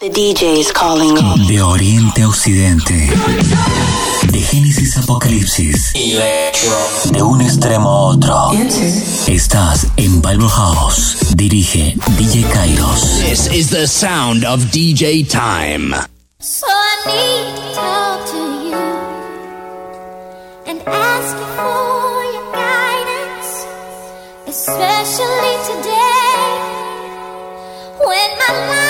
The DJ is calling. De Oriente a Occidente. De Génesis a Apocalipsis. De un extremo a otro. Estás en Bible House. Dirige DJ Kairos. This is the sound of DJ Time. So I need to talk to you and ask you for your guidance, especially today when my life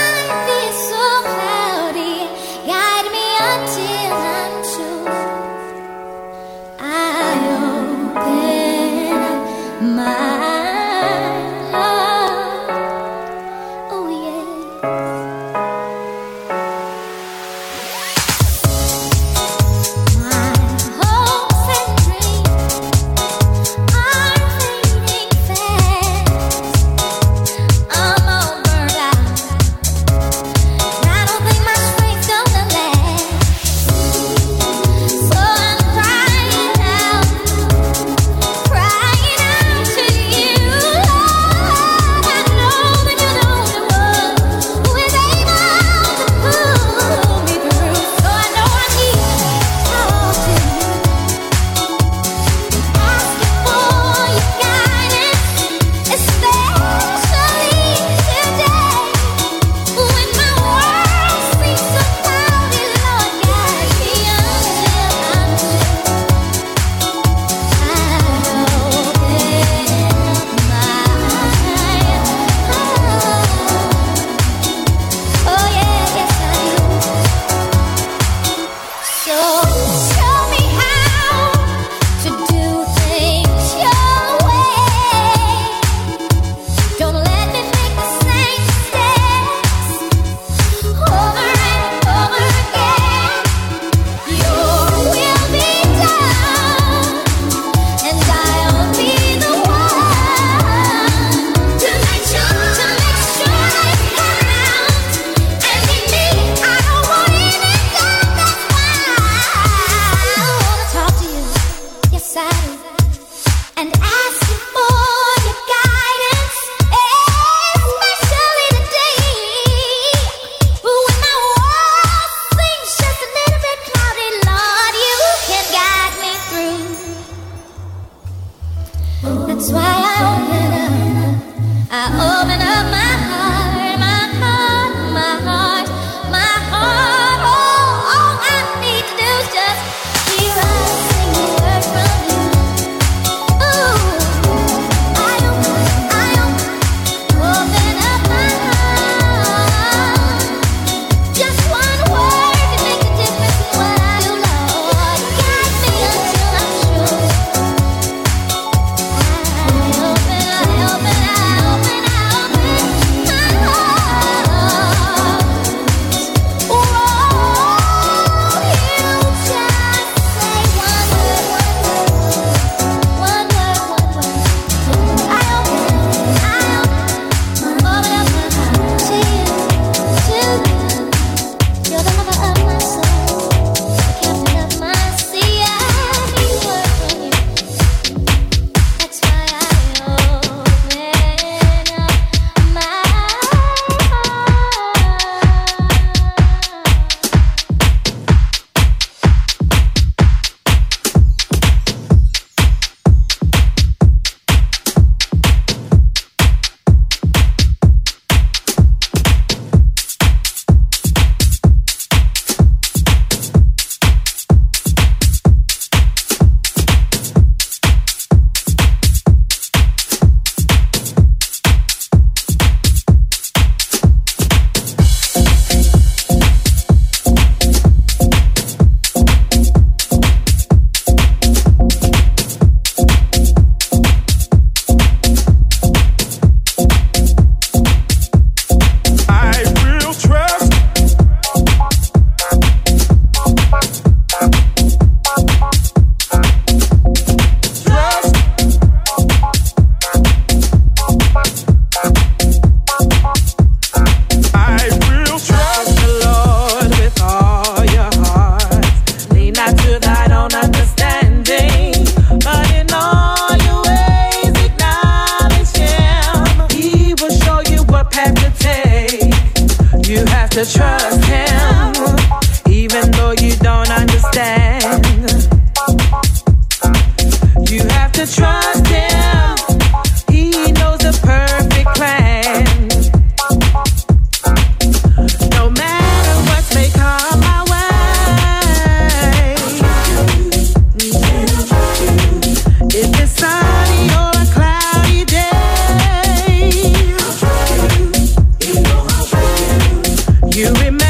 No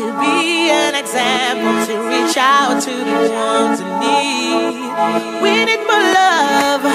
to be an example, to reach out to the ones in need. We need more love.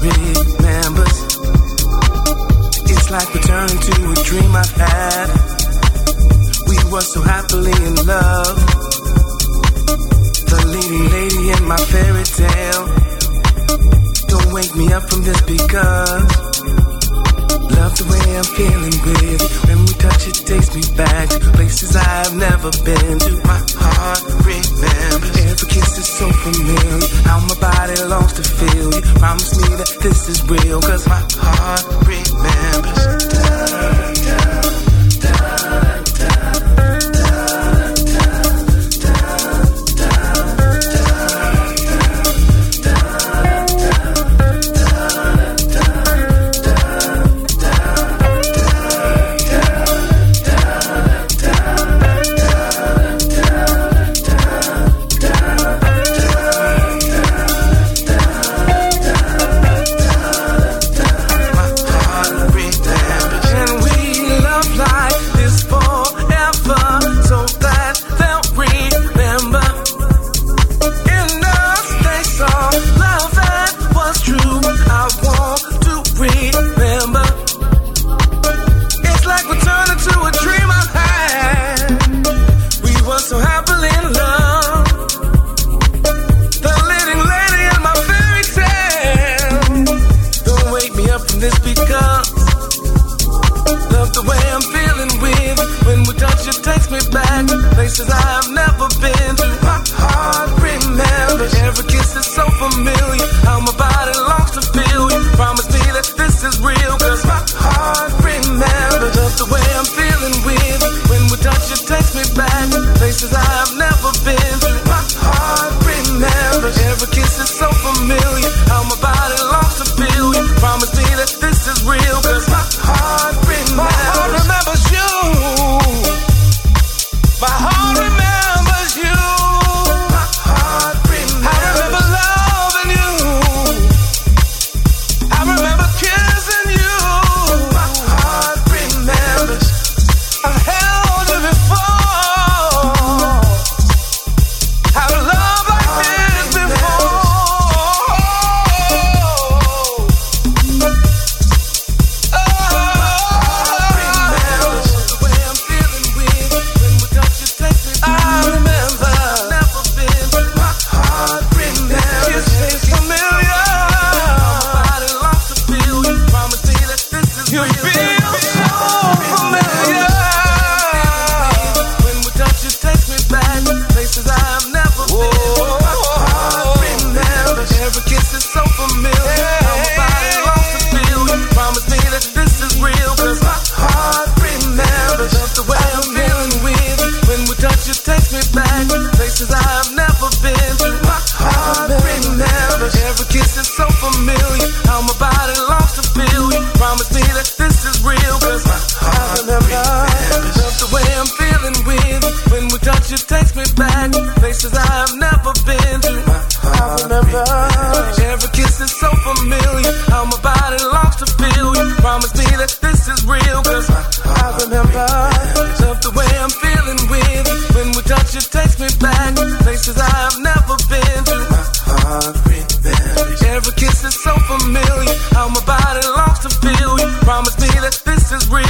remembers. It's like returning to a dream I've had. We were so happily in love. The leading lady in my fairy tale. Don't wake me up from this because. Love the way I'm feeling, with. When we touch, it takes me back to places I've never been to. My heart remembers is so familiar. How my body longs to feel you. Promise me that this is real, cause my heart takes me back. Places I have never been to. My heart remembers. Every kiss is so familiar. How my body longs to feel you. Promise me that this is real.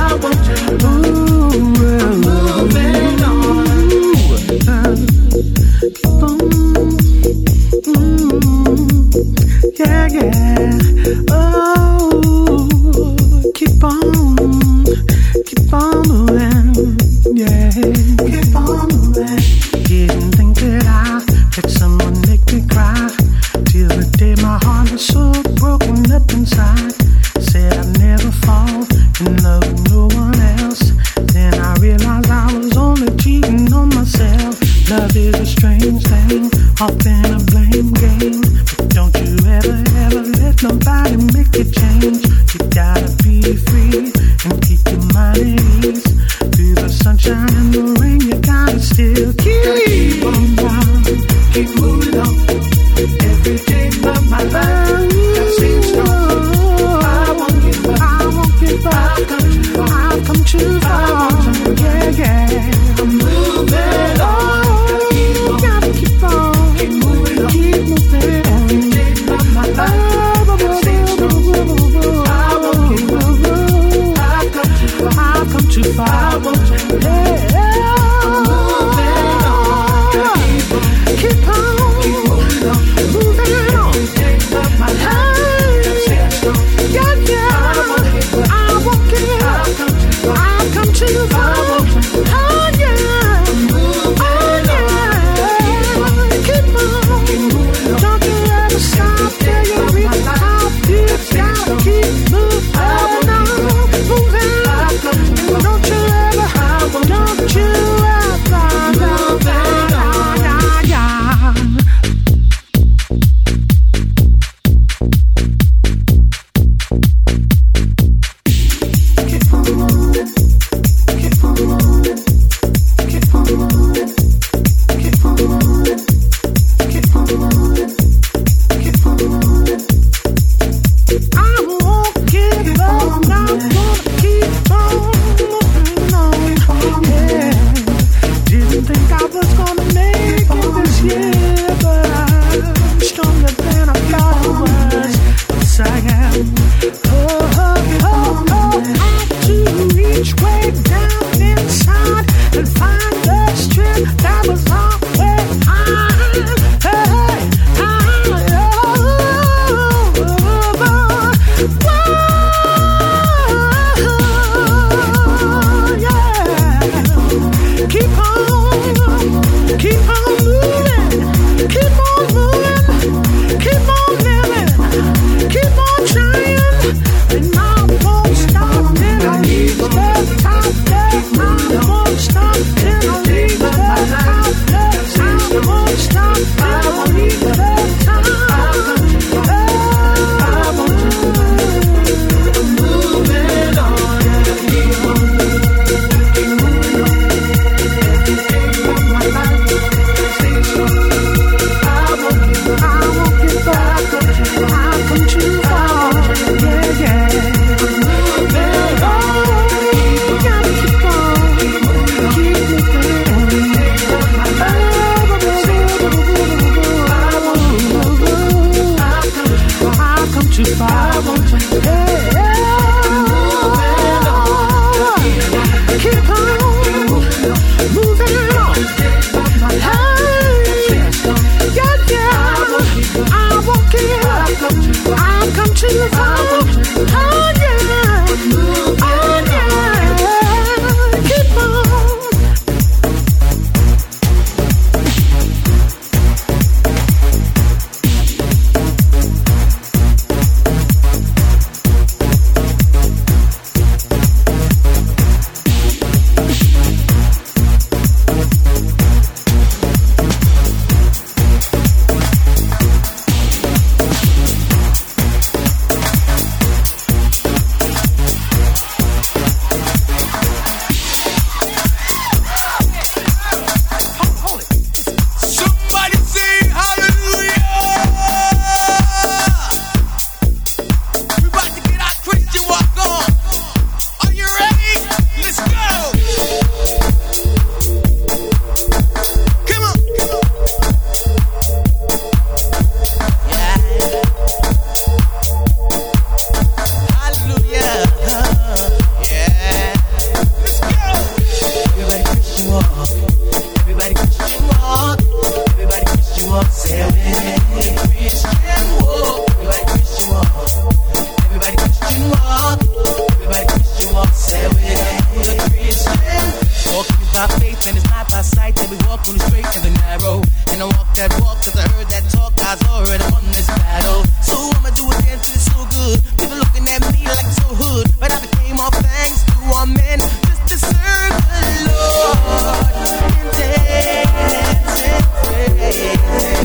by faith and it's not by sight that we walk on the straight and the narrow. And I walk that walk cause I heard that talk, eyes all heard on this battle. So I'ma do it dance it's so good. People looking at me like so hood, but I became all thanks to our men just to serve the Lord. And dance, and dance.